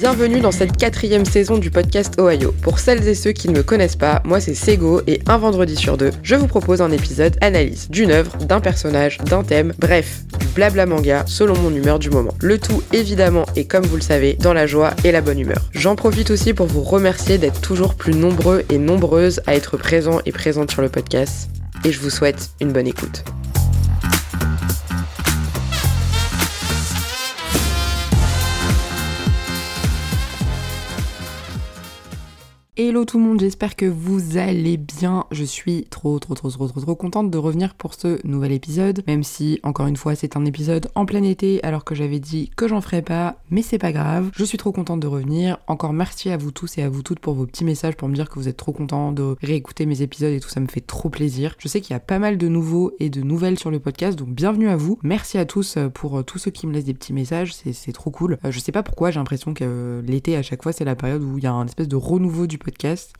Bienvenue dans cette quatrième saison du podcast Ohio. Pour celles et ceux qui ne me connaissent pas, moi c'est Sego et un vendredi sur deux, je vous propose un épisode analyse d'une œuvre, d'un personnage, d'un thème, bref, du blabla manga selon mon humeur du moment. Le tout évidemment et comme vous le savez, dans la joie et la bonne humeur. J'en profite aussi pour vous remercier d'être toujours plus nombreux et nombreuses à être présents et présentes sur le podcast et je vous souhaite une bonne écoute. Hello tout le monde, j'espère que vous allez bien. Je suis trop trop trop trop trop trop contente de revenir pour ce nouvel épisode, même si encore une fois c'est un épisode en plein été alors que j'avais dit que j'en ferais pas, mais c'est pas grave. Je suis trop contente de revenir. Encore merci à vous tous et à vous toutes pour vos petits messages pour me dire que vous êtes trop contents de réécouter mes épisodes et tout, ça me fait trop plaisir. Je sais qu'il y a pas mal de nouveaux et de nouvelles sur le podcast, donc bienvenue à vous. Merci à tous euh, pour euh, tous ceux qui me laissent des petits messages, c'est trop cool. Euh, je sais pas pourquoi, j'ai l'impression que l'été à chaque fois c'est la période où il y a un espèce de renouveau du podcast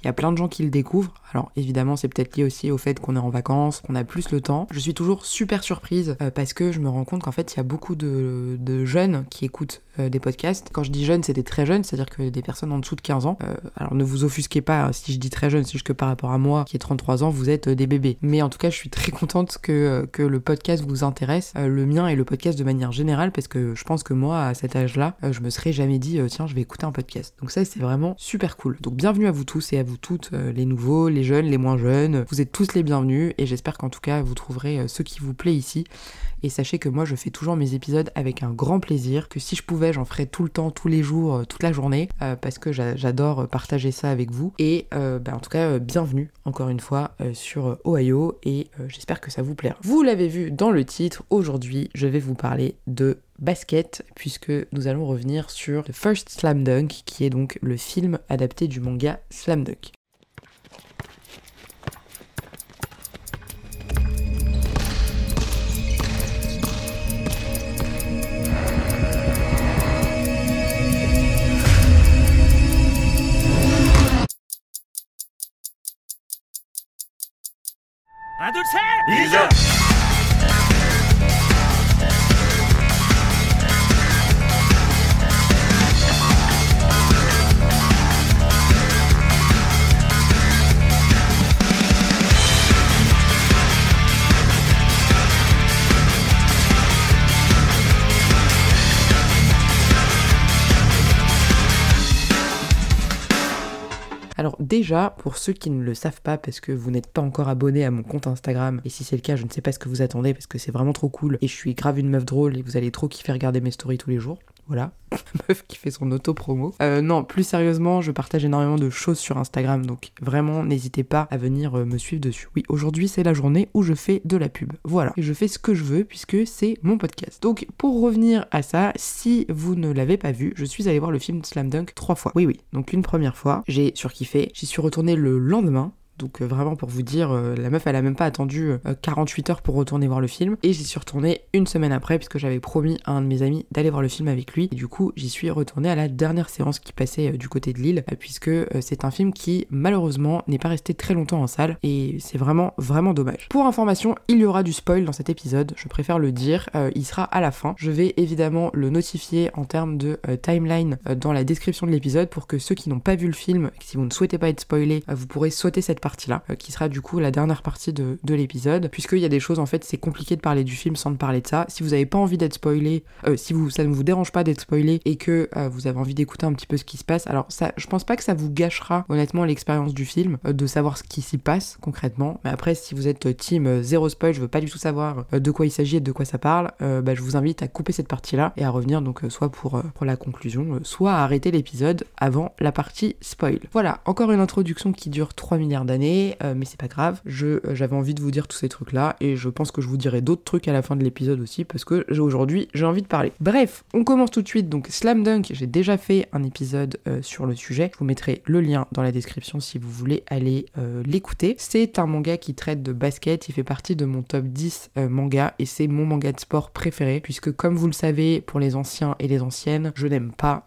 Il y a plein de gens qui le découvrent. Alors évidemment, c'est peut-être lié aussi au fait qu'on est en vacances, qu'on a plus le temps. Je suis toujours super surprise euh, parce que je me rends compte qu'en fait, il y a beaucoup de, jeunes qui écoutent euh, des podcasts. Quand je dis jeunes, c'est des très jeunes, c'est-à-dire que des personnes en dessous de 15 ans. Euh, alors ne vous offusquez pas hein, si je dis très jeune, c'est juste que par rapport à moi qui ai 33 ans, vous êtes des bébés. Mais en tout cas, je suis très contente que, que le podcast vous intéresse, le mien et le podcast de manière générale, parce que je pense que moi, à cet âge-là, je me serais jamais dit, tiens, je vais écouter un podcast. Donc ça, c'est vraiment super cool. Donc bienvenue à vous tous et à vous toutes, euh, les nouveaux, les jeunes, les moins jeunes. Vous êtes tous les bienvenus et j'espère qu'en tout cas vous trouverez euh, ce qui vous plaît ici. Et sachez que moi je fais toujours mes épisodes avec un grand plaisir, que si je pouvais j'en ferais tout le temps, tous les jours, euh, toute la journée, parce que j'adore partager ça avec vous. Et bah, en tout cas, bienvenue encore une fois sur Ohio et j'espère que ça vous plaira. Vous l'avez vu dans le titre, aujourd'hui je vais vous parler de basket, puisque nous allons revenir sur The First Slam Dunk, qui est donc le film adapté du manga Slam Dunk. Déjà, pour ceux qui ne le savent pas, parce que vous n'êtes pas encore abonné à mon compte Instagram, et si c'est le cas, je ne sais pas ce que vous attendez, parce que c'est vraiment trop cool, et je suis grave une meuf drôle, et vous allez trop kiffer regarder mes stories tous les jours. Voilà, meuf qui fait son auto-promo. Euh, non, plus sérieusement, je partage énormément de choses sur Instagram, donc vraiment n'hésitez pas à venir euh, me suivre dessus. Oui, aujourd'hui c'est la journée où je fais de la pub. Voilà, et je fais ce que je veux puisque c'est mon podcast. Donc pour revenir à ça, si vous ne l'avez pas vu, je suis allé voir le film Slam Dunk trois fois. Oui, oui, donc une première fois, j'ai surkiffé. J'y suis retourné le lendemain donc euh, vraiment pour vous dire, euh, la meuf elle a même pas attendu 48 euh, heures pour retourner voir le film. Et j'y suis retournée une semaine après puisque j'avais promis à un de mes amis d'aller voir le film avec lui. Et du coup j'y suis retournée à la dernière séance qui passait du côté de Lille puisque c'est un film qui malheureusement n'est pas resté très longtemps en salle et c'est vraiment vraiment dommage. Pour information, il y aura du spoil dans cet épisode, je préfère le dire, il sera à la fin. Je vais évidemment le notifier en termes de timeline dans la description de l'épisode pour que ceux qui n'ont pas vu le film, si vous ne souhaitez pas être spoilé, vous pourrez sauter cette partie partie-là, euh, qui sera du coup la dernière partie de, de l'épisode, puisqu'il y a des choses, en fait, c'est compliqué de parler du film sans de parler de ça. Si vous n'avez pas envie d'être spoilé, euh, si vous, ça ne vous dérange pas d'être spoilé et que euh, vous avez envie d'écouter un petit peu ce qui se passe, alors ça, je pense pas que ça vous gâchera honnêtement l'expérience du film, de savoir ce qui s'y passe concrètement. Mais après, si vous êtes team zéro spoil, je veux pas du tout savoir de quoi il s'agit et de quoi ça parle, bah, je vous invite à couper cette partie-là et à revenir donc soit pour, pour la conclusion, soit à arrêter l'épisode avant la partie spoil. Voilà, encore une introduction qui dure 3 milliards d'années euh, mais c'est pas grave. Euh, j'avais envie de vous dire tous ces trucs-là, et je pense que je vous dirai d'autres trucs à la fin de l'épisode aussi, parce que aujourd'hui, j'ai envie de parler. Bref, on commence tout de suite. Donc, Slam Dunk, j'ai déjà fait un épisode euh, sur le sujet. Je vous mettrai le lien dans la description si vous voulez aller l'écouter. C'est un manga qui traite de basket, il fait partie de mon top 10 manga, et c'est mon manga de sport préféré, puisque comme vous le savez, pour les anciens et les anciennes, je n'aime pas,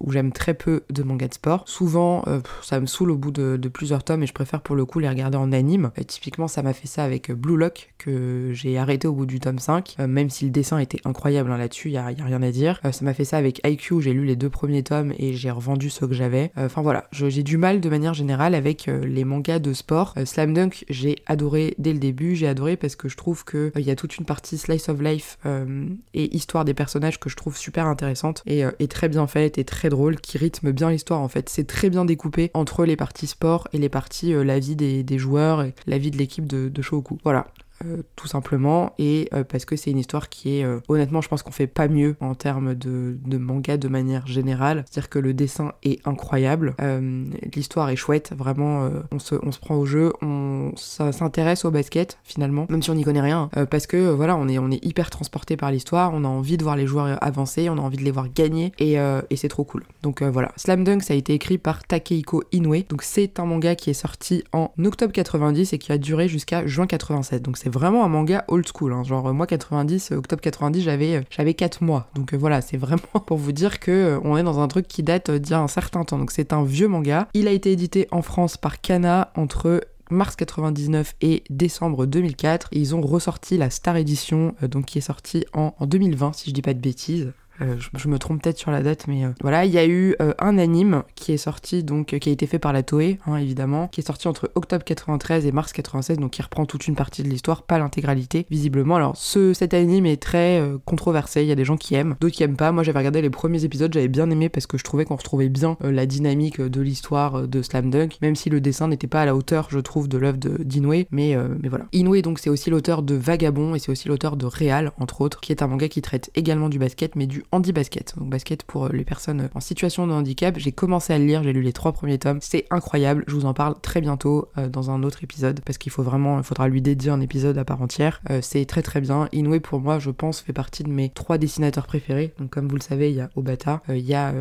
ou j'aime très peu de manga de sport. Souvent, ça me saoule au bout de, de plusieurs tomes, et je préfère pour le coup les regarder en anime. typiquement, ça m'a fait ça avec Blue Lock que j'ai arrêté au bout du tome 5, même si le dessin était incroyable hein, là-dessus, il y a, rien à dire. ça m'a fait ça avec IQ, j'ai lu les deux premiers tomes et j'ai revendu ceux que j'avais. Enfin voilà, j'ai du mal de manière générale avec les mangas de sport. Slam Dunk, j'ai adoré dès le début, j'ai adoré parce que je trouve qu'il il y a toute une partie slice of life et histoire des personnages que je trouve super intéressante et, très bien faite et très drôle, qui rythme bien l'histoire en fait. C'est très bien découpé entre les parties sport et les parties euh, la vie des, joueurs et la vie de l'équipe de, de. Voilà. Euh, tout simplement, et euh, parce que c'est une histoire qui est, euh, honnêtement, je pense qu'on fait pas mieux en termes de, manga de manière générale. C'est-à-dire que le dessin est incroyable, l'histoire est chouette, vraiment, on, se, on se prend au jeu, on s'intéresse au basket finalement, même si on n'y connaît rien, parce que voilà, on est, on est hyper transporté par l'histoire, on a envie de voir les joueurs avancer, on a envie de les voir gagner, et, et c'est trop cool. Donc voilà, Slam Dunk, ça a été écrit par Takehiko Inoue, donc c'est un manga qui est sorti en octobre 90 et qui a duré jusqu'à juin 87, donc c'est vraiment un manga old school. Hein. Genre, moi, 90, octobre 90, j'avais, euh, j'avais 4 mois. Donc euh, voilà, c'est vraiment pour vous dire que euh, on est dans un truc qui date d'il y a un certain temps. Donc c'est un vieux manga. Il a été édité en France par Kana entre mars 99 et décembre 2004 et ils ont ressorti la Star Edition donc qui est sortie en, en 2020 si je dis pas de bêtises euh, je, me trompe peut-être sur la date, mais euh, voilà, il y a eu euh, un anime qui est sorti, donc qui a été fait par la Toei, hein, évidemment, qui est sorti entre octobre 93 et mars 96, donc qui reprend toute une partie de l'histoire, pas l'intégralité, visiblement. Alors, ce, cet anime est très controversé, il y a des gens qui aiment, d'autres qui aiment pas. Moi, j'avais regardé les premiers épisodes, j'avais bien aimé parce que je trouvais qu'on retrouvait bien la dynamique de l'histoire de Slam Dunk, même si le dessin n'était pas à la hauteur, je trouve, de l'œuvre d'Inoue, mais, mais voilà. Inoue, donc, c'est aussi l'auteur de Vagabond et c'est aussi l'auteur de Real, entre autres, qui est un manga qui traite également du basket, mais du handi-basket, donc basket pour euh, les personnes en situation de handicap. J'ai commencé à le lire, j'ai lu les trois premiers tomes, c'est incroyable, je vous en parle très bientôt euh, dans un autre épisode, parce qu'il faut vraiment, il faudra lui dédier un épisode à part entière. Euh, c'est très très bien. Inoue pour moi, je pense, fait partie de mes trois dessinateurs préférés. Donc comme vous le savez, il y a Obata, il y a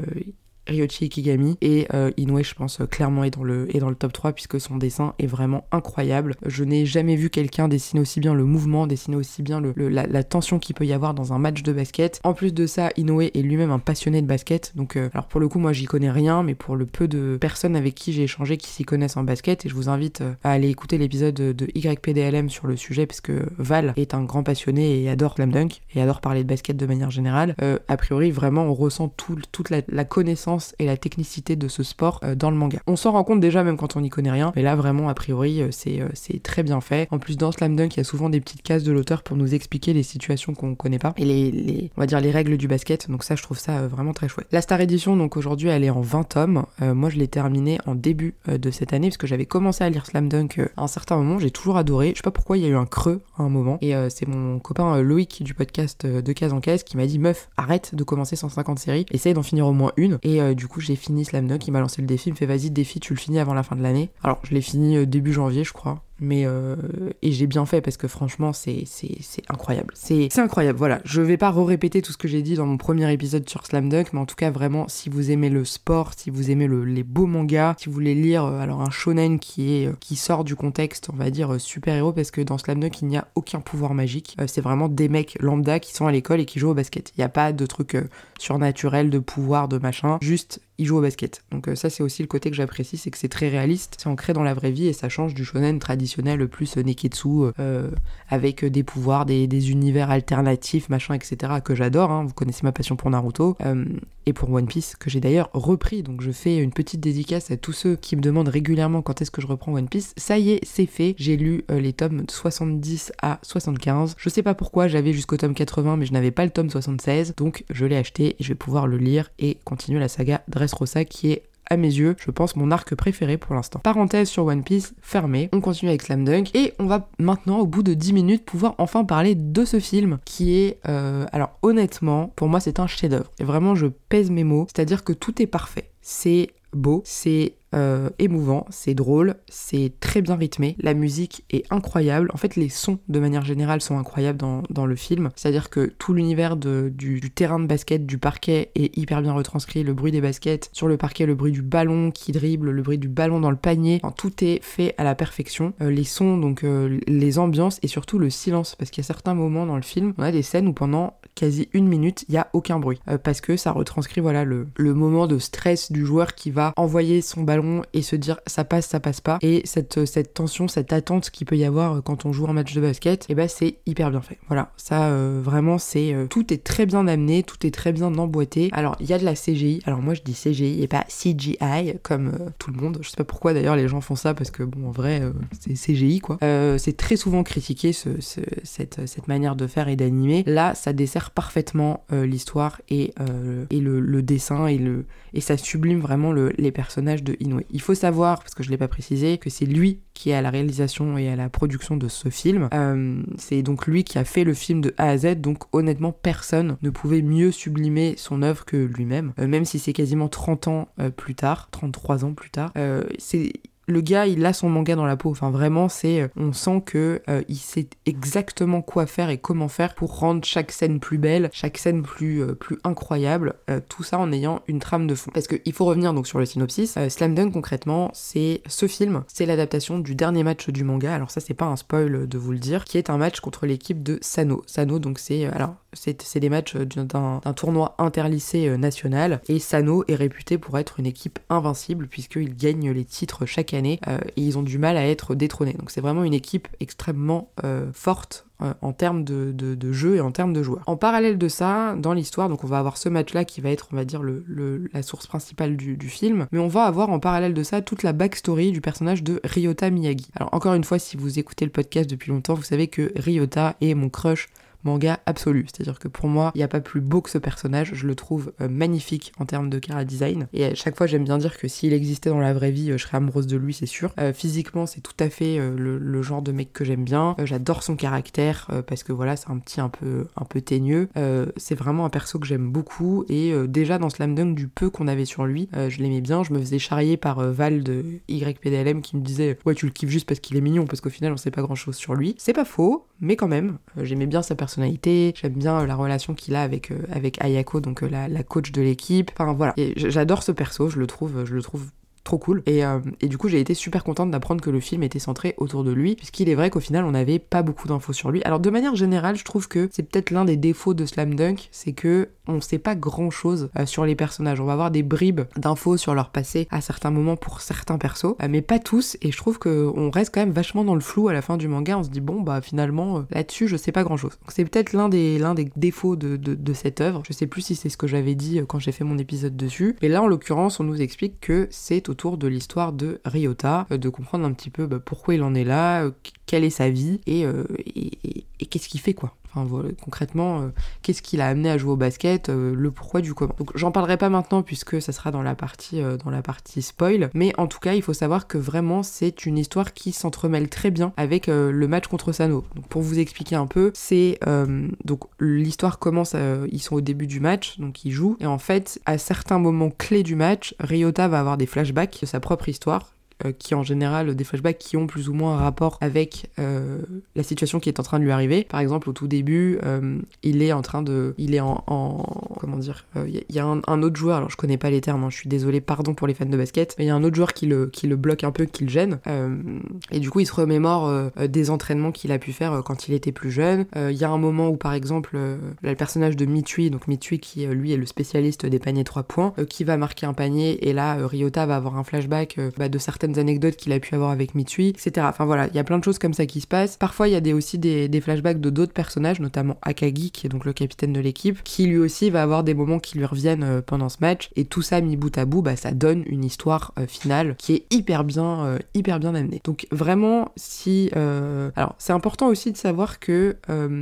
Ryochi Ikigami et euh, Inoue je pense clairement est dans le dans le top 3 puisque son dessin est vraiment incroyable. Je n'ai jamais vu quelqu'un dessiner aussi bien le mouvement, dessiner aussi bien le, la, tension qu'il peut y avoir dans un match de basket. En plus de ça, Inoue est lui-même un passionné de basket donc euh, alors pour le coup moi j'y connais rien mais pour le peu de personnes avec qui j'ai échangé qui s'y connaissent en basket et je vous invite euh, à aller écouter l'épisode de, YPDLM sur le sujet parce que Val est un grand passionné et adore Slam Dunk et adore parler de basket de manière générale. a priori vraiment on ressent toute la connaissance et la technicité de ce sport euh, dans le manga. On s'en rend compte déjà même quand on n'y connaît rien, mais là vraiment a priori euh, euh, c'est très bien fait. En plus dans Slam Dunk il y a souvent des petites cases de l'auteur pour nous expliquer les situations qu'on connaît pas et les, on va dire les règles du basket. Donc ça je trouve ça vraiment très chouette. La Star Edition donc aujourd'hui elle est en 20 tomes. moi je l'ai terminée en début de cette année parce que j'avais commencé à lire Slam Dunk à un certain moment. J'ai toujours adoré. Je sais pas pourquoi il y a eu un creux à un moment et c'est mon copain Loïc du podcast de Case en Caisse qui m'a dit meuf arrête de commencer 150 séries, essaye d'en finir au moins une et du coup, j'ai fini Slam Dunk. Il m'a lancé le défi. Il me fait vas-y, défi, tu le finis avant la fin de l'année. Alors, je l'ai fini euh, début janvier, je crois mais euh, et j'ai bien fait parce que franchement c'est incroyable. C'est incroyable. Voilà. Je vais pas répéter tout ce que j'ai dit dans mon premier épisode sur Slam Dunk mais en tout cas vraiment si vous aimez le sport si vous aimez le, les beaux mangas si vous voulez lire euh, alors un shonen euh, qui sort du contexte on va dire super héros parce que dans Slam Dunk il n'y a aucun pouvoir magique. C'est vraiment des mecs lambda qui sont à l'école et qui jouent au basket. Il n'y a pas de truc surnaturel de pouvoir de machin. Juste ils jouent au basket donc ça c'est aussi le côté que j'apprécie c'est que c'est très réaliste c'est ancré dans la vraie vie et ça change du shonen traditionnel plus Neketsu, euh, avec des pouvoirs, des, univers alternatifs, machin, etc., que j'adore. Hein. Vous connaissez ma passion pour Naruto. Euh, et pour One Piece, que j'ai d'ailleurs repris. Donc je fais une petite dédicace à tous ceux qui me demandent régulièrement quand est-ce que je reprends One Piece. Ça y est, c'est fait. J'ai lu euh, les tomes 70 à 75. Je sais pas pourquoi, j'avais jusqu'au tome 80, mais je n'avais pas le tome 76. Donc je l'ai acheté et je vais pouvoir le lire et continuer la saga Dressrosa qui est à mes yeux, je pense, mon arc préféré pour l'instant. Parenthèse sur One Piece fermée, on continue avec Slam Dunk et on va maintenant, au bout de 10 minutes, pouvoir enfin parler de ce film qui est, euh, alors honnêtement, pour moi c'est un chef-d'œuvre. Et vraiment, je pèse mes mots, c'est-à-dire que tout est parfait. C'est c'est euh, émouvant, c'est drôle, c'est très bien rythmé, la musique est incroyable. En fait, les sons de manière générale sont incroyables dans, le film. C'est-à-dire que tout l'univers du, du, terrain de basket, du parquet est hyper bien retranscrit. Le bruit des baskets sur le parquet, le bruit du ballon qui dribble, le bruit du ballon dans le panier. tout est fait à la perfection. Euh, les sons, donc euh, les ambiances et surtout le silence. Parce qu'il y a certains moments dans le film, on a des scènes où pendant quasi une minute, il n'y a aucun bruit. parce que ça retranscrit voilà le, le moment de stress du joueur qui va envoyer son ballon et se dire ça passe, ça passe pas. Et cette, cette tension, cette attente qu'il peut y avoir quand on joue un match de basket, et eh ben c'est hyper bien fait. Voilà, ça vraiment c'est tout est très bien amené, tout est très bien emboîté. Alors il y a de la CGI. Alors moi je dis CGI et pas CGI comme tout le monde. Je sais pas pourquoi d'ailleurs les gens font ça parce que bon en vrai c'est CGI quoi. c'est très souvent critiqué ce, cette, cette manière de faire et d'animer. Là ça dessert parfaitement l'histoire et, et le, dessin et le et ça sublime vraiment les personnages de Inoue. Il faut savoir, parce que je l'ai pas précisé, que c'est lui qui est à la réalisation et à la production de ce film. Euh, c'est donc lui qui a fait le film de A à Z, donc honnêtement personne ne pouvait mieux sublimer son œuvre que lui-même, euh, même si c'est quasiment 30 ans euh, plus tard, 33 ans plus tard. c'est le gars, il a son manga dans la peau. Enfin, vraiment, c'est, euh, on sent que euh, il sait exactement quoi faire et comment faire pour rendre chaque scène plus belle, chaque scène plus, euh, plus incroyable. tout ça en ayant une trame de fond. Parce qu'il faut revenir donc sur le synopsis. Slam Dunk, concrètement, c'est ce film, c'est l'adaptation du dernier match du manga. Alors ça, c'est pas un spoil de vous le dire, qui est un match contre l'équipe de Sano. Sano, donc c'est, alors c'est des matchs d'un tournoi interlycée national et Sano est réputé pour être une équipe invincible puisqu'ils gagnent les titres chaque année euh, et ils ont du mal à être détrônés. Donc c'est vraiment une équipe extrêmement euh, forte euh, en termes de, jeu et en termes de joueurs. En parallèle de ça, dans l'histoire, donc on va avoir ce match-là qui va être, on va dire, la source principale du, du, film, mais on va avoir en parallèle de ça toute la backstory du personnage de Ryota Miyagi. Alors encore une fois, si vous écoutez le podcast depuis longtemps, vous savez que Ryota est mon crush manga absolu. C'est-à-dire que pour moi, il n'y a pas plus beau que ce personnage. Je le trouve euh, magnifique en termes de cara design. Et à chaque fois, j'aime bien dire que s'il existait dans la vraie vie, euh, je serais amoureuse de lui, c'est sûr. Euh, physiquement, c'est tout à fait le, genre de mec que j'aime bien. J'adore son caractère parce que voilà, c'est un petit un peu un peu teigneux. c'est vraiment un perso que j'aime beaucoup. Et déjà dans Slam Dunk, du peu qu'on avait sur lui, je l'aimais bien. Je me faisais charrier par Val de YPDLM qui me disait ouais tu le kiffes juste parce qu'il est mignon parce qu'au final on sait pas grand chose sur lui. C'est pas faux, mais quand même, j'aimais bien sa personnalité j'aime bien la relation qu'il a avec, euh, Ayako, donc euh, la, coach de l'équipe. Enfin voilà, j'adore ce perso, je le trouve, trop cool. Et, euh, et du coup, j'ai été super contente d'apprendre que le film était centré autour de lui, puisqu'il est vrai qu'au final, on n'avait pas beaucoup d'infos sur lui. Alors, de manière générale, je trouve que c'est peut-être l'un des défauts de Slam Dunk, c'est que on sait pas grand chose euh, sur les personnages. On va avoir des bribes d'infos sur leur passé à certains moments pour certains persos, euh, mais pas tous. Et je trouve qu'on reste quand même vachement dans le flou à la fin du manga. On se dit, bon, bah finalement, là-dessus, je sais pas grand chose. C'est peut-être l'un des, défauts de, cette œuvre. Je sais plus si c'est ce que j'avais dit quand j'ai fait mon épisode dessus. Mais là, en l'occurrence, on nous explique que c'est au autour de l'histoire de Ryota, euh, de comprendre un petit peu bah, pourquoi il en est là, euh, quelle est sa vie et, euh, et qu'est-ce qu'il fait quoi concrètement, euh, qu'est-ce qui l'a amené à jouer au basket, euh, le pourquoi du comment. Donc j'en parlerai pas maintenant puisque ça sera dans la partie euh, dans la partie spoil, mais en tout cas il faut savoir que vraiment c'est une histoire qui s'entremêle très bien avec le match contre Sano. Donc pour vous expliquer un peu, c'est donc l'histoire commence, ils sont au début du match, donc ils jouent et en fait à certains moments clés du match, Ryota va avoir des flashbacks de sa propre histoire euh, qui en général des flashbacks qui ont plus ou moins un rapport avec euh, la situation qui est en train de lui arriver. Par exemple, au tout début, euh, il est en train de, il est en, comment dire, il y, a un, autre joueur. Alors je connais pas les termes, hein, je suis désolée, pardon pour les fans de basket, mais il y a un autre joueur qui le, qui le bloque un peu, qui le gêne. et du coup, il se remémore des entraînements qu'il a pu faire quand il était plus jeune. Il y a un moment où, par exemple, le personnage de Mitui, donc Mitui qui lui est le spécialiste des paniers 3 points, qui va marquer un panier, et là, Ryota va avoir un flashback bah, de certaines anecdotes qu'il a pu avoir avec Mitsui, etc. Enfin voilà, il y a plein de choses comme ça qui se passent. Parfois, il y a aussi des, flashbacks de d'autres personnages, notamment Akagi, qui est donc le capitaine de l'équipe, qui lui aussi va avoir des moments qui lui reviennent euh, pendant ce match. Et tout ça mis bout à bout, bah, ça donne une histoire euh, finale qui est hyper bien, euh, hyper bien amenée. Donc vraiment, si... Alors, c'est important aussi de savoir que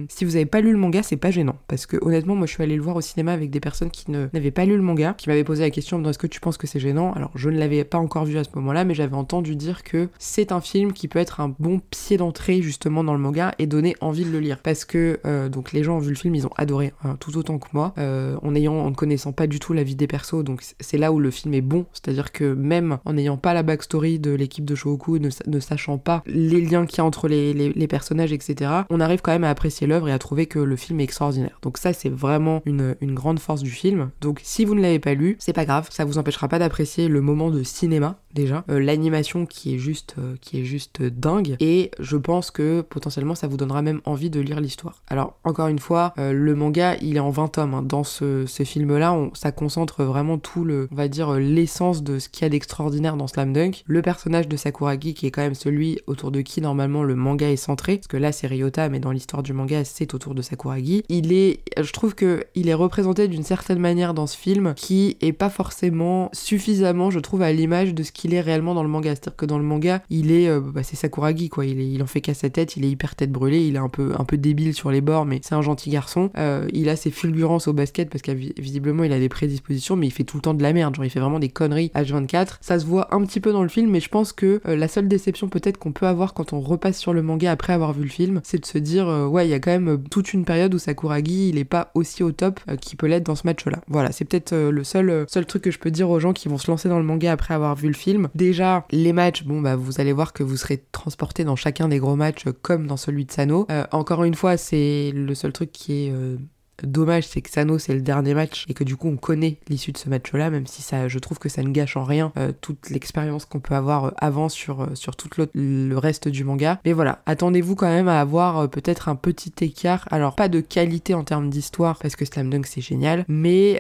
si vous n'avez pas lu le manga, c'est pas gênant. Parce que honnêtement, moi, je suis allée le voir au cinéma avec des personnes qui n'avaient pas lu le manga, qui m'avaient posé la question, est-ce que tu penses que c'est gênant? Alors, je ne l'avais pas encore vu à ce moment-là, mais j'avais entendu dire que c'est un film qui peut être un bon pied d'entrée justement dans le manga et donner envie de le lire. Parce que euh, donc les gens ont vu le film, ils ont adoré, hein, tout autant que moi, euh, en ayant, en ne connaissant pas du tout la vie des persos. Donc c'est là où le film est bon, c'est-à-dire que même en n'ayant pas la backstory de l'équipe de Shogoku, ne, sachant pas les liens qu'il y a entre les, les, personnages, etc., on arrive quand même à apprécier l'œuvre et à trouver que le film est extraordinaire. Donc ça c'est vraiment une, une grande force du film. Donc si vous ne l'avez pas lu, c'est pas grave, ça vous empêchera pas d'apprécier le moment de cinéma déjà. Euh, animation qui est juste, euh, qui est juste dingue. Et je pense que potentiellement ça vous donnera même envie de lire l'histoire. Alors encore une fois, euh, le manga il est en 20 tomes. Hein. Dans ce, film-là, ça concentre vraiment tout le, on va dire l'essence de ce qu'il y a d'extraordinaire dans Slam Dunk. Le personnage de Sakuragi qui est quand même celui autour de qui normalement le manga est centré, parce que là c'est Ryota, mais dans l'histoire du manga c'est autour de Sakuragi. Il est, je trouve que il est représenté d'une certaine manière dans ce film qui est pas forcément suffisamment, je trouve, à l'image de ce qu'il est réellement dans le C'est-à-dire que dans le manga, il est, euh, bah, c'est Sakuragi quoi. Il, il en fait qu'à sa tête, il est hyper tête brûlée, il est un peu, un peu débile sur les bords, mais c'est un gentil garçon. Euh, il a ses fulgurances au basket parce qu'visiblement il a des prédispositions, mais il fait tout le temps de la merde. Genre il fait vraiment des conneries H24. Ça se voit un petit peu dans le film, mais je pense que euh, la seule déception peut-être qu'on peut avoir quand on repasse sur le manga après avoir vu le film, c'est de se dire ouais, il y a quand même toute une période où Sakuragi il est pas aussi au top qu'il peut l'être dans ce match-là. Voilà, c'est peut-être le seul, seul truc que je peux dire aux gens qui vont se lancer dans le manga après avoir vu le film. Déjà, les matchs, bon bah vous allez voir que vous serez transporté dans chacun des gros matchs comme dans celui de Sano. Euh, encore une fois, c'est le seul truc qui est euh, dommage, c'est que Sano c'est le dernier match et que du coup on connaît l'issue de ce match-là, même si ça, je trouve que ça ne gâche en rien euh, toute l'expérience qu'on peut avoir avant sur, sur tout le reste du manga. Mais voilà, attendez-vous quand même à avoir peut-être un petit écart. Alors pas de qualité en termes d'histoire parce que Slam Dunk c'est génial, mais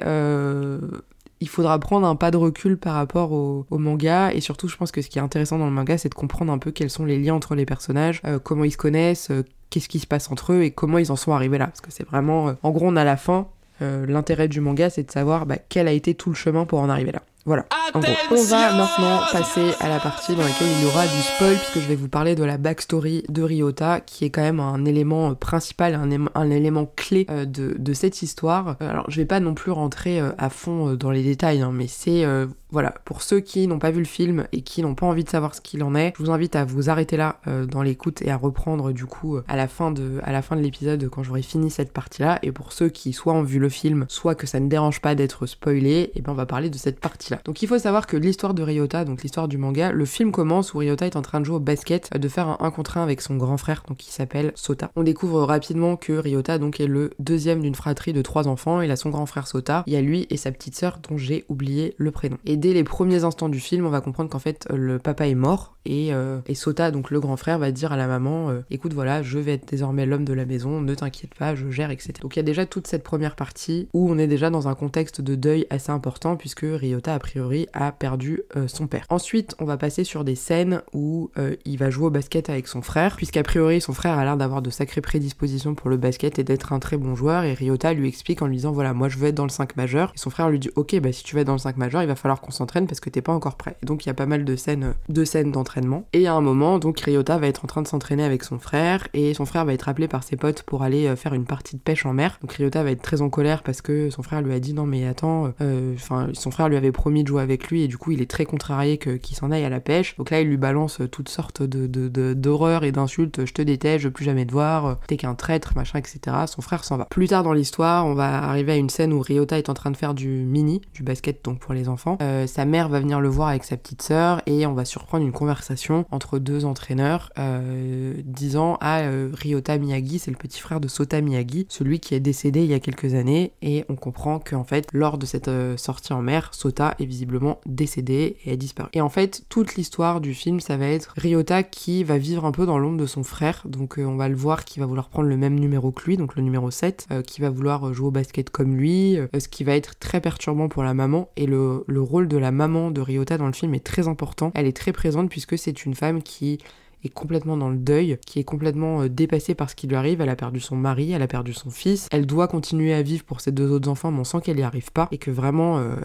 il faudra prendre un pas de recul par rapport au, manga et surtout je pense que ce qui est intéressant dans le manga c'est de comprendre un peu quels sont les liens entre les personnages, euh, comment ils se connaissent, euh, qu'est-ce qui se passe entre eux et comment ils en sont arrivés là parce que c'est vraiment euh, en gros on a la fin l'intérêt du manga c'est de savoir bah, quel a été tout le chemin pour en arriver là. Voilà. En gros, on va maintenant passer à la partie dans laquelle il y aura du spoil, puisque je vais vous parler de la backstory de Ryota, qui est quand même un élément euh, principal, un, élément clé euh, de, cette histoire. Euh, alors, je vais pas non plus rentrer à fond dans les détails, hein, mais c'est voilà, pour ceux qui n'ont pas vu le film et qui n'ont pas envie de savoir ce qu'il en est, je vous invite à vous arrêter là dans l'écoute et à reprendre du coup à la fin de à la fin de l'épisode quand j'aurai fini cette partie-là. Et pour ceux qui soit ont vu le film, soit que ça ne dérange pas d'être spoilé, et eh ben on va parler de cette partie-là. Donc il faut savoir que l'histoire de Ryota, donc l'histoire du manga, le film commence où Ryota est en train de jouer au basket, de faire un 1 contre 1 avec son grand frère, donc qui s'appelle Sota. On découvre rapidement que Ryota donc est le deuxième d'une fratrie de trois enfants, il a son grand frère Sota, il y a lui et sa petite sœur dont j'ai oublié le prénom. Et dès les premiers instants du film, on va comprendre qu'en fait le papa est mort et, euh, et, Sota, donc le grand frère, va dire à la maman euh, écoute voilà, je vais être désormais l'homme de la maison, ne t'inquiète pas, je gère, etc. Donc il y a déjà toute cette première partie où on est déjà dans un contexte de deuil assez important puisque Ryota a priori a perdu euh, son père. Ensuite, on va passer sur des scènes où il va jouer au basket avec son frère, puisqu'a priori son frère a l'air d'avoir de sacrées prédispositions pour le basket et d'être un très bon joueur, et Ryota lui explique en lui disant voilà, moi je veux être dans le 5 majeur, et son frère lui dit ok, bah si tu veux être dans le 5 majeur, il va falloir qu'on s'entraîne parce que t'es pas encore prêt. Et donc il y a pas mal de scènes, de scènes d'entraînement. Et à un moment, donc Ryota va être en train de s'entraîner avec son frère, et son frère va être appelé par ses potes pour aller euh, faire une partie de pêche en mer. Donc Ryota va être très en colère parce que son frère lui a dit non mais attends, euh, enfin son frère lui avait promis de jouer avec lui et du coup il est très contrarié qu'il s'en aille à la pêche. Donc là il lui balance toutes sortes de d'horreurs et d'insultes, je te déteste, je veux plus jamais te voir, t'es qu'un traître, machin, etc. Son frère s'en va. Plus tard dans l'histoire, on va arriver à une scène où Ryota est en train de faire du mini, du basket donc pour les enfants. Euh, sa mère va venir le voir avec sa petite sœur et on va surprendre une conversation entre deux entraîneurs euh, disant à euh, Ryota Miyagi, c'est le petit frère de Sota Miyagi, celui qui est décédé il y a quelques années et on comprend qu'en fait lors de cette sortie en mer, Sota est visiblement décédé et a disparu. Et en fait toute l'histoire du film ça va être Ryota qui va vivre un peu dans l'ombre de son frère, donc on va le voir qui va vouloir prendre le même numéro que lui, donc le numéro 7, qui va vouloir jouer au basket comme lui, ce qui va être très perturbant pour la maman et le, le rôle de la maman de Ryota dans le film est très important. Elle est très présente puisque c'est une femme qui complètement dans le deuil, qui est complètement euh, dépassée par ce qui lui arrive. Elle a perdu son mari, elle a perdu son fils. Elle doit continuer à vivre pour ses deux autres enfants, mais on sent qu'elle n'y arrive pas et que vraiment euh,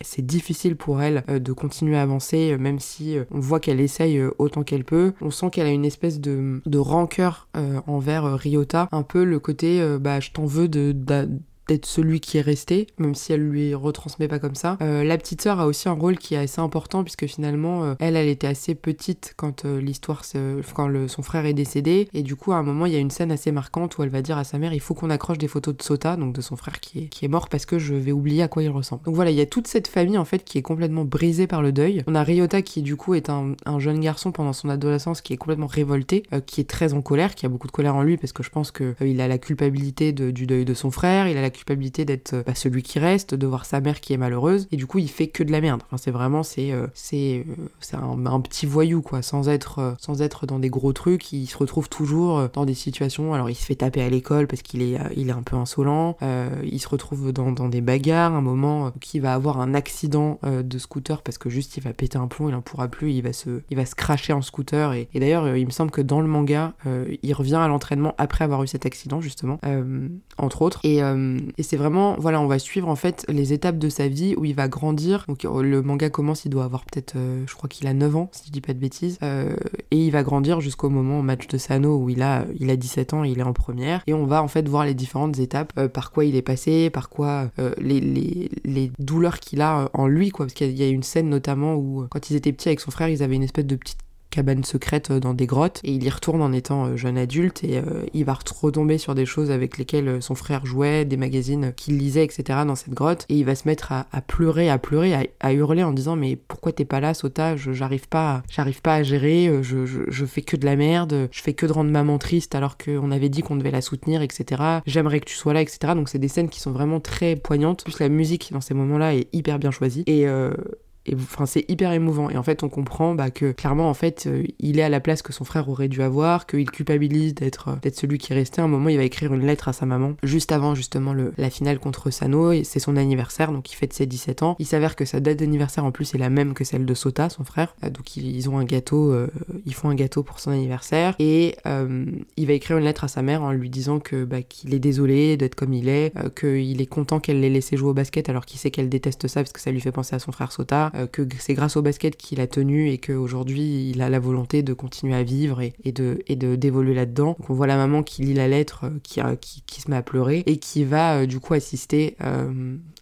c'est difficile pour elle euh, de continuer à avancer, même si on voit qu'elle essaye autant qu'elle peut. On sent qu'elle a une espèce de, de rancœur envers Ryota, un peu le côté bah je t'en veux de d'être celui qui est resté, même si elle lui retransmet pas comme ça. Euh, la petite sœur a aussi un rôle qui est assez important puisque finalement, euh, elle, elle était assez petite quand euh, l'histoire, quand son frère est décédé, et du coup, à un moment, il y a une scène assez marquante où elle va dire à sa mère, il faut qu'on accroche des photos de Sota, donc de son frère qui est, qui est mort parce que je vais oublier à quoi il ressemble. Donc voilà, il y a toute cette famille en fait qui est complètement brisée par le deuil. On a Ryota qui du coup est un, un jeune garçon pendant son adolescence qui est complètement révolté, qui est très en colère, qui a beaucoup de colère en lui parce que je pense que il a la culpabilité du deuil de son frère, il a la d'être bah, celui qui reste, de voir sa mère qui est malheureuse, et du coup il fait que de la merde. Enfin, c'est vraiment c'est c'est c'est un, un, petit voyou quoi, sans être sans être dans des gros trucs, il se retrouve toujours dans des situations. Alors il se fait taper à l'école parce qu'il est il est un peu insolent, il se retrouve dans, dans des bagarres, un moment qui va avoir un accident de scooter parce que juste il va péter un plomb, il en pourra plus, il va se il va se cracher en scooter et, d'ailleurs il me semble que dans le manga il revient à l'entraînement après avoir eu cet accident justement, euh, entre autres. Et, euh, et c'est vraiment, voilà, on va suivre en fait les étapes de sa vie où il va grandir. Donc euh, le manga commence, il doit avoir peut-être, je crois qu'il a 9 ans, si je dis pas de bêtises. et il va grandir jusqu'au moment au match de Sano où il a, il a 17 ans il est en première. Et on va en fait voir les différentes étapes, par quoi il est passé, par quoi les, les, les, douleurs qu'il a en lui, quoi. Parce qu'il y a une scène notamment où quand ils étaient petits avec son frère, ils avaient une espèce de petite cabane secrète euh, dans des grottes et il y retourne en étant euh, jeune adulte et euh, il va retomber sur des choses avec lesquelles son frère jouait, des magazines qu'il lisait, etc. dans cette grotte et il va se mettre à, pleurer, à pleurer, à, hurler en disant mais pourquoi t'es pas là, Sota? J'arrive pas, j'arrive pas à gérer, je, je, fais que de la merde, je fais que de rendre maman triste alors qu'on avait dit qu'on devait la soutenir, etc. J'aimerais que tu sois là, etc. Donc c'est des scènes qui sont vraiment très poignantes. plus la musique dans ces moments-là est hyper bien choisie et enfin c'est hyper émouvant. Et en fait on comprend bah, que clairement en fait euh, il est à la place que son frère aurait dû avoir qu'il culpabilise d'être euh, d'être celui qui est resté. À un moment il va écrire une lettre à sa maman juste avant justement le, la finale contre Sano et c'est son anniversaire donc il fête ses 17 ans. Il s'avère que sa date d'anniversaire en plus est la même que celle de Sota son frère. Euh, donc ils, ont un gâteau ils font un gâteau pour son anniversaire. Et il va écrire une lettre à sa mère en lui disant que bah, qu'il est désolé d'être comme il est qu'il est content qu'elle l'ait laissé jouer au basket alors qu'il sait qu'elle déteste ça parce que ça lui fait penser à son frère Sota que c'est grâce au basket qu'il a tenu et qu'aujourd'hui il a la volonté de continuer à vivre et, de d'évoluer là-dedans. Donc on voit la maman qui lit la lettre, euh, qui, qui, qui, se met à pleurer et qui va euh, du coup assister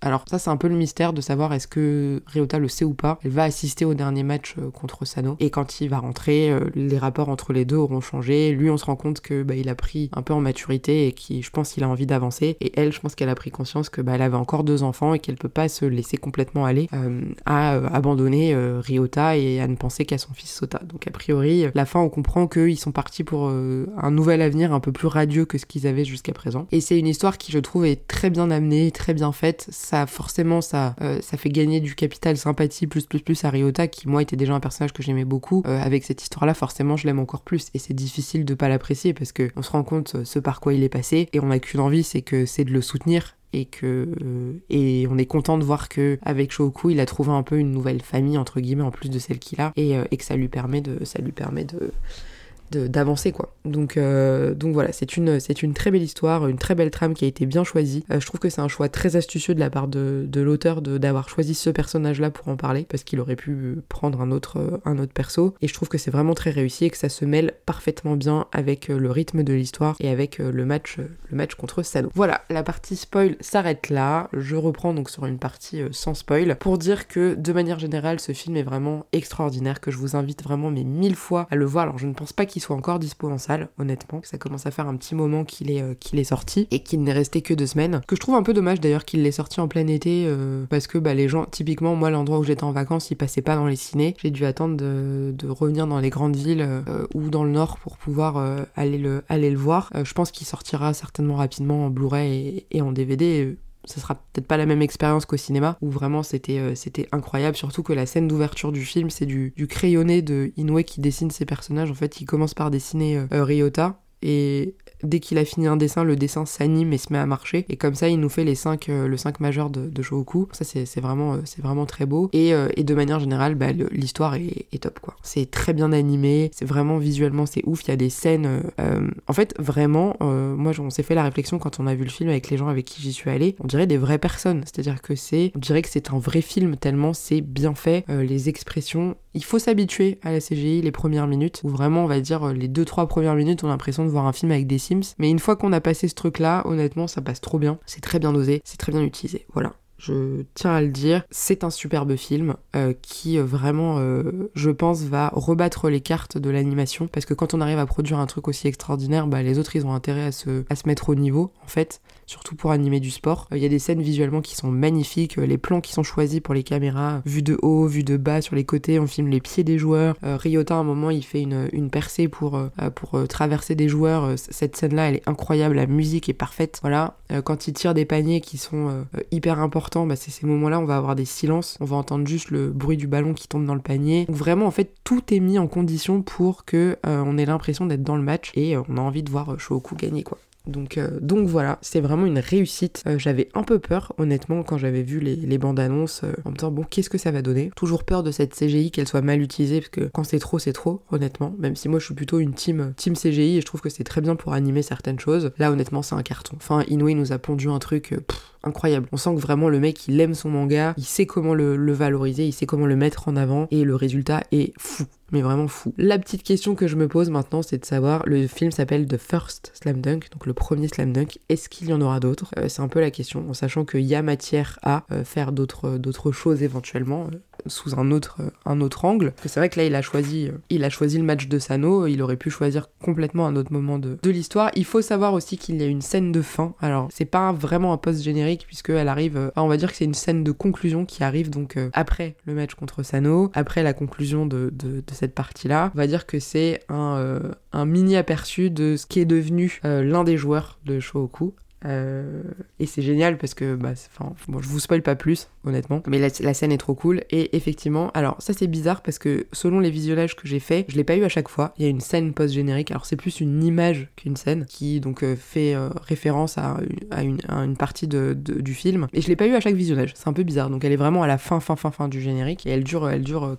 alors ça c'est un peu le mystère de savoir est-ce que Ryota le sait ou pas. Elle va assister au dernier match euh, contre Sano et quand il va rentrer, euh, les rapports entre les deux auront changé. Lui on se rend compte que bah, a pris un peu en maturité et qui je pense qu'il a envie d'avancer. Et elle je pense qu'elle a pris conscience que bah, avait encore deux enfants et qu'elle peut pas se laisser complètement aller euh, à abandonner Ryota et à ne penser qu'à son fils Sota. Donc a priori la fin on comprend qu'ils sont partis pour un nouvel avenir un peu plus radieux que ce qu'ils avaient jusqu'à présent. Et c'est une histoire qui je trouve est très bien amenée, très bien faite ça forcément ça, euh, ça fait gagner du capital sympathie plus plus plus à Ryota qui moi était déjà un personnage que j'aimais beaucoup. Euh, avec cette histoire-là, forcément je l'aime encore plus et c'est difficile de pas l'apprécier parce que on se rend compte euh, ce par quoi il est passé et on a qu'une envie, c'est que c'est de le soutenir et que et on est content de voir que avec Shoku il a trouvé un peu une nouvelle famille entre guillemets en plus de celle qu'il a et, et que ça lui permet de ça lui permet de d'avancer quoi. Donc, euh, donc voilà, c'est une, une très belle histoire, une très belle trame qui a été bien choisie. Euh, je trouve que c'est un choix très astucieux de la part de, de l'auteur d'avoir choisi ce personnage-là pour en parler, parce qu'il aurait pu prendre un autre, euh, un autre perso. Et je trouve que c'est vraiment très réussi et que ça se mêle parfaitement bien avec le rythme de l'histoire et avec le match, le match contre Sano. Voilà, la partie spoil s'arrête là. Je reprends donc sur une partie sans spoil pour dire que de manière générale, ce film est vraiment extraordinaire, que je vous invite vraiment mais mille fois à le voir. Alors je ne pense pas qu'il soit encore dispo en salle, honnêtement. Ça commence à faire un petit moment qu'il est, euh, qu'il est sorti et qu'il n'est resté que deux semaines. Que je trouve un peu dommage d'ailleurs qu'il l'ait sorti en plein été euh, parce que bah, les gens, typiquement, moi, l'endroit où j'étais en vacances, ils passaient pas dans les ciné. J'ai dû attendre de, revenir dans les grandes villes euh, ou dans le nord pour pouvoir aller, le, aller le voir. je pense qu'il sortira certainement rapidement en Blu-ray et, en DVD ce sera peut-être pas la même expérience qu'au cinéma, où vraiment c'était euh, c'était incroyable, surtout que la scène d'ouverture du film, c'est du, du crayonné de Inoue qui dessine ses personnages. En fait, il commence par dessiner euh, Ryota, et dès qu'il a fini un dessin, le dessin s'anime et se met à marcher. Et comme ça, il nous fait les 5, euh, le 5 majeur de, de. Ça, c'est vraiment, euh, vraiment très beau. Et, euh, de manière générale, bah, l'histoire est, top. C'est très bien animé, c'est vraiment visuellement, c'est ouf. Il y a des scènes. en fait, vraiment, moi, on s'est fait la réflexion quand on a vu le film avec les gens avec qui j'y suis allée. On dirait des vraies personnes. C'est-à-dire que c'est. On dirait que c'est un vrai film tellement c'est bien fait. les expressions. Il faut s'habituer à la CGI les premières minutes, où vraiment, on va dire, les 2-3 premières minutes, on a l'impression de voir un film avec des Sims. Mais une fois qu'on a passé ce truc-là, honnêtement, ça passe trop bien. C'est très bien dosé, c'est très bien utilisé. Voilà. Je tiens à le dire, c'est un superbe film euh, qui euh, vraiment, euh, je pense, va rebattre les cartes de l'animation parce que quand on arrive à produire un truc aussi extraordinaire, bah, les autres ils ont intérêt à se, à se mettre au niveau en fait, surtout pour animer du sport. Il y a des scènes visuellement qui sont magnifiques, les plans qui sont choisis pour les caméras, vue de haut, vue de bas sur les côtés, on filme les pieds des joueurs. Ryota à un moment il fait une, une percée pour, pour traverser des joueurs, cette scène là elle est incroyable, la musique est parfaite. Voilà, quand il tire des paniers qui sont hyper importants, bah, c'est ces moments-là, on va avoir des silences, on va entendre juste le bruit du ballon qui tombe dans le panier. Donc vraiment, en fait, tout est mis en condition pour que euh, on ait l'impression d'être dans le match et euh, on a envie de voir Shoku gagner, quoi. Donc, euh, donc voilà, c'est vraiment une réussite. j'avais un peu peur, honnêtement, quand j'avais vu les, bandes annonces, en me disant bon, qu'est-ce que ça va donner? Toujours peur de cette CGI qu'elle soit mal utilisée, parce que quand c'est trop, c'est trop, honnêtement. Même si moi, je suis plutôt une team, team CGI et je trouve que c'est très bien pour animer certaines choses. Là, honnêtement, c'est un carton. Enfin, Inoue nous a pondu un truc incroyable. On sent que vraiment le mec, il aime son manga, il sait comment le, valoriser, il sait comment le mettre en avant, et le résultat est fou mais vraiment fou. La petite question que je me pose maintenant, c'est de savoir, le film s'appelle The First Slam Dunk, donc le premier Slam Dunk, est-ce qu'il y en aura d'autres? Euh, C'est un peu la question, en sachant qu'il y a matière à euh, faire d'autres d'autres choses éventuellement. Euh, sous un autre, un autre angle. C'est vrai que là, il a, choisi, il a choisi le match de Sano, il aurait pu choisir complètement un autre moment de, l'histoire. Il faut savoir aussi qu'il y a une scène de fin. Alors, c'est pas vraiment un post-générique, puisqu'elle arrive, on va dire que c'est une scène de conclusion qui arrive donc après le match contre Sano, après la conclusion de, cette partie-là. On va dire que c'est un, euh, mini aperçu de ce qui est devenu euh, l'un des joueurs de Shohoku. Euh, et c'est génial parce que, bah, bon, je vous spoil pas plus, honnêtement, mais la, scène est trop cool. Et effectivement, alors ça c'est bizarre parce que selon les visionnages que j'ai fait, je l'ai pas eu à chaque fois. Il y a une scène post-générique, alors c'est plus une image qu'une scène qui donc euh, fait euh, référence à, à, une, une, partie de, du film. Et je l'ai pas eu à chaque visionnage, c'est un peu bizarre. Donc elle est vraiment à la fin, fin, fin, fin du générique et elle dure, elle dure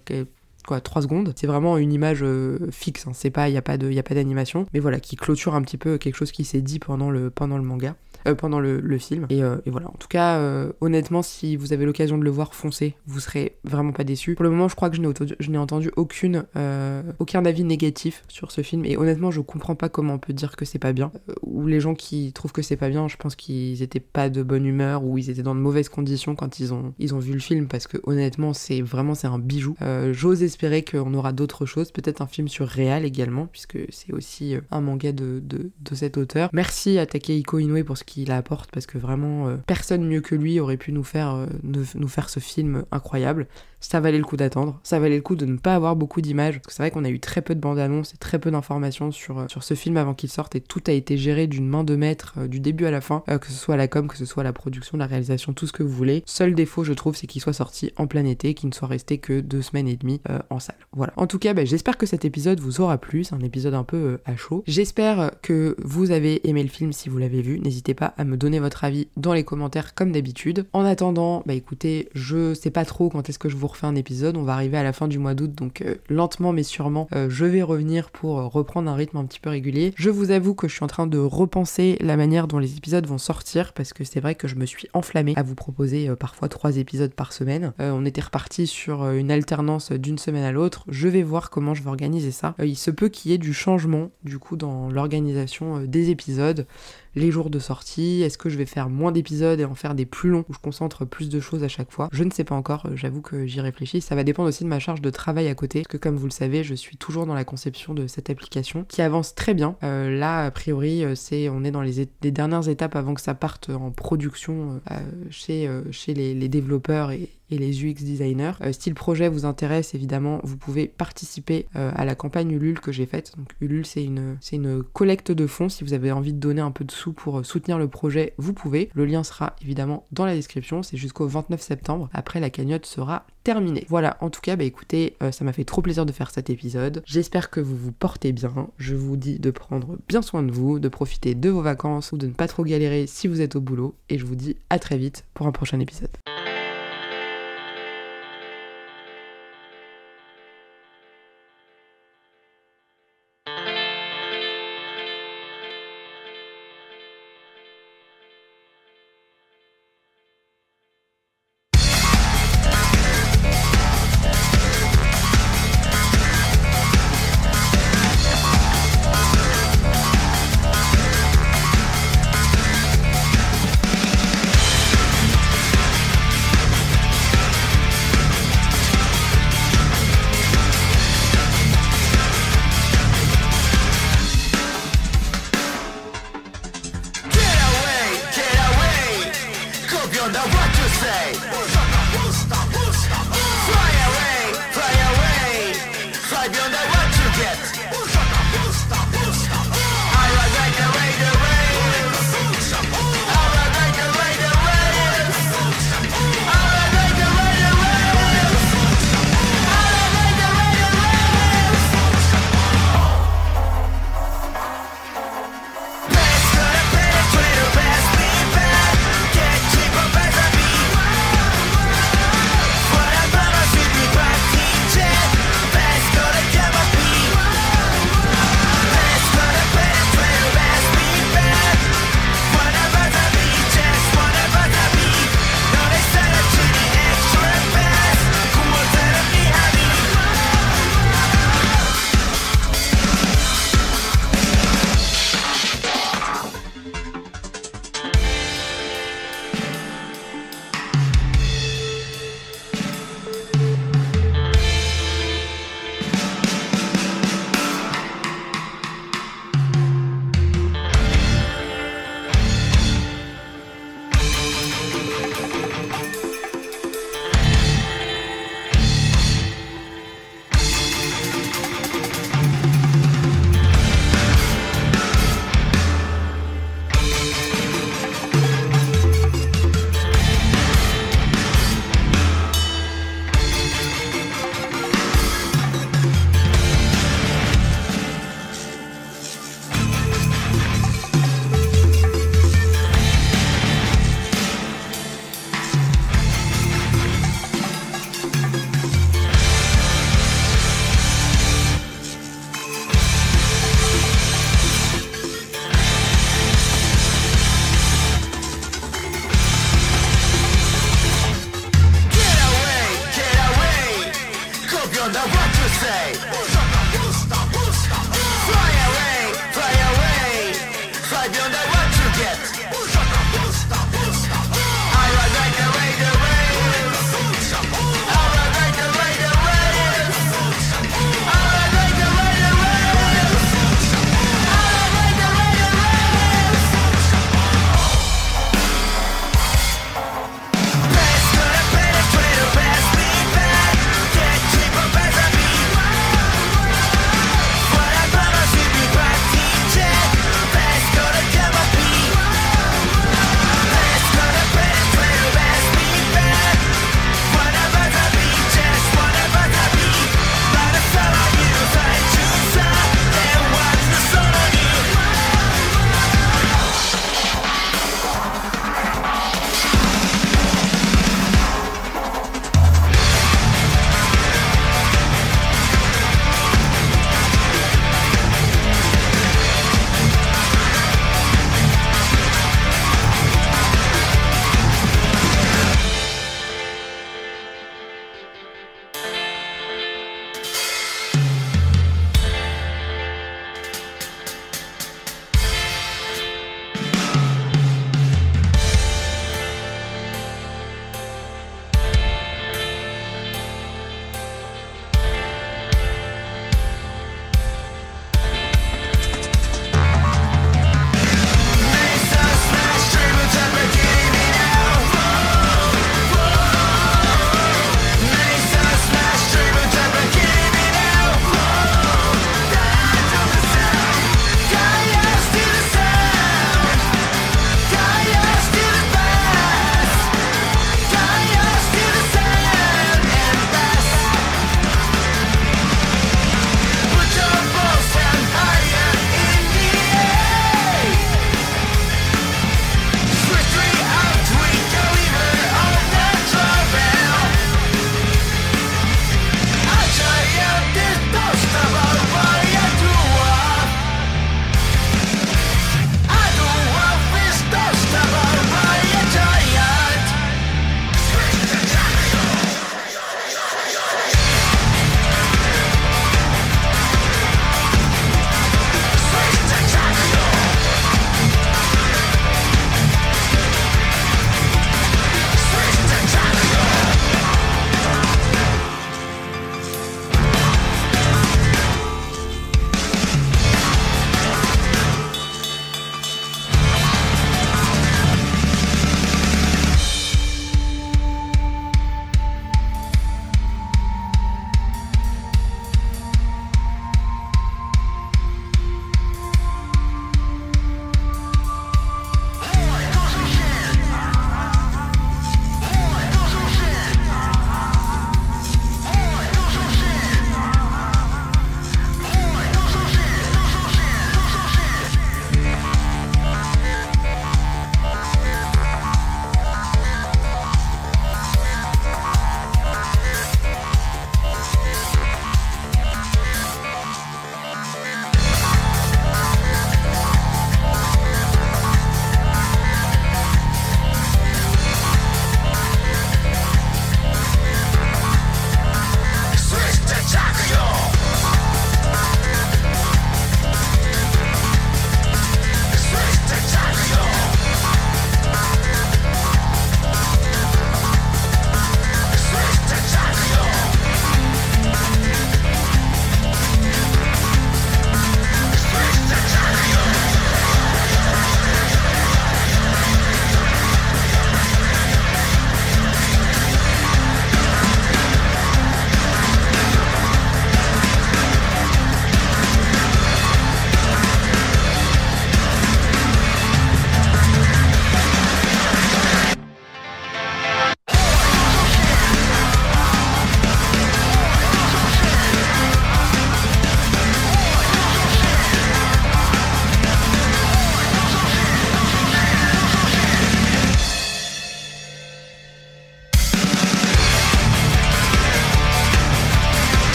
quoi, 3 secondes. C'est vraiment une image fixe, hein. c'est pas, il n'y a pas d'animation, mais voilà, qui clôture un petit peu quelque chose qui s'est dit pendant le, pendant le manga. Euh, pendant le, film. Euh, et, voilà, en tout cas, euh, honnêtement, si vous avez l'occasion de le voir, foncez, vous serez vraiment pas déçus. Pour le moment, je crois que je n'ai entendu, aucun avis négatif sur ce film, et honnêtement, je comprends pas comment on peut dire que c'est pas bien. ou les gens qui trouvent que c'est pas bien, je pense qu'ils étaient pas de bonne humeur, ou ils étaient dans de mauvaises conditions quand ils ont, ils ont vu le film, parce que honnêtement, c'est vraiment c'est un bijou. J'ose espérer qu'on aura d'autres choses, peut-être un film sur Réal également, puisque c'est aussi un manga de, de, de cet auteur. Merci à Takehiko Inoue pour ce qu'il apporte parce que vraiment euh, personne mieux que lui aurait pu nous faire, euh, nous faire ce film incroyable ça valait le coup d'attendre, ça valait le coup de ne pas avoir beaucoup d'images, parce que c'est vrai qu'on a eu très peu de bandes annonces et très peu d'informations sur, euh, sur ce film avant qu'il sorte, et tout a été géré d'une main de maître euh, du début à la fin, euh, que ce soit la com, que ce soit la production, la réalisation, tout ce que vous voulez. Seul défaut, je trouve, c'est qu'il soit sorti en plein été, qu'il ne soit resté que deux semaines et demie en salle. Voilà. En tout cas, bah, j'espère que cet épisode vous aura plu, c'est un épisode un peu à chaud. J'espère que vous avez aimé le film si vous l'avez vu, n'hésitez pas à me donner votre avis dans les commentaires comme d'habitude. En attendant, bah écoutez, je sais pas trop quand est-ce que je vous refait un épisode. On va arriver à la fin du mois d'août, donc euh, lentement mais sûrement, euh, je vais revenir pour euh, reprendre un rythme un petit peu régulier. Je vous avoue que je suis en train de repenser la manière dont les épisodes vont sortir, parce que c'est vrai que je me suis enflammée à vous proposer parfois trois épisodes par semaine. on était reparti sur une alternance d'une semaine à l'autre. Je vais voir comment je vais organiser ça. il se peut qu'il y ait du changement, du coup, dans l'organisation des épisodes les jours de sortie Est-ce que je vais faire moins d'épisodes et en faire des plus longs où je concentre plus de choses à chaque fois? Je ne sais pas encore, euh, j'avoue que j'y réfléchis. Ça va dépendre aussi de ma charge de travail à côté, parce que comme vous le savez, je suis toujours dans la conception de cette application qui avance très bien. Euh, là, a priori, euh, c'est on est dans les, dernières étapes avant que ça parte en production chez, les, les développeurs et, et les UX designers. Euh, si le projet vous intéresse, évidemment, vous pouvez participer euh, à la campagne Ulule que j'ai faite. Donc Ulule, c'est une, c'est une collecte de fonds. Si vous avez envie de donner un peu de sous pour euh, soutenir le projet, vous pouvez. Le lien sera évidemment dans la description. C'est jusqu'au 29 septembre. Après, la cagnotte sera terminée. Voilà, en tout cas, bah écoutez, ça m'a fait trop plaisir de faire cet épisode. J'espère que vous vous portez bien. Je vous dis de prendre bien soin de vous, de profiter de vos vacances ou de ne pas trop galérer si vous êtes au boulot. Et je vous dis à très vite pour un prochain épisode.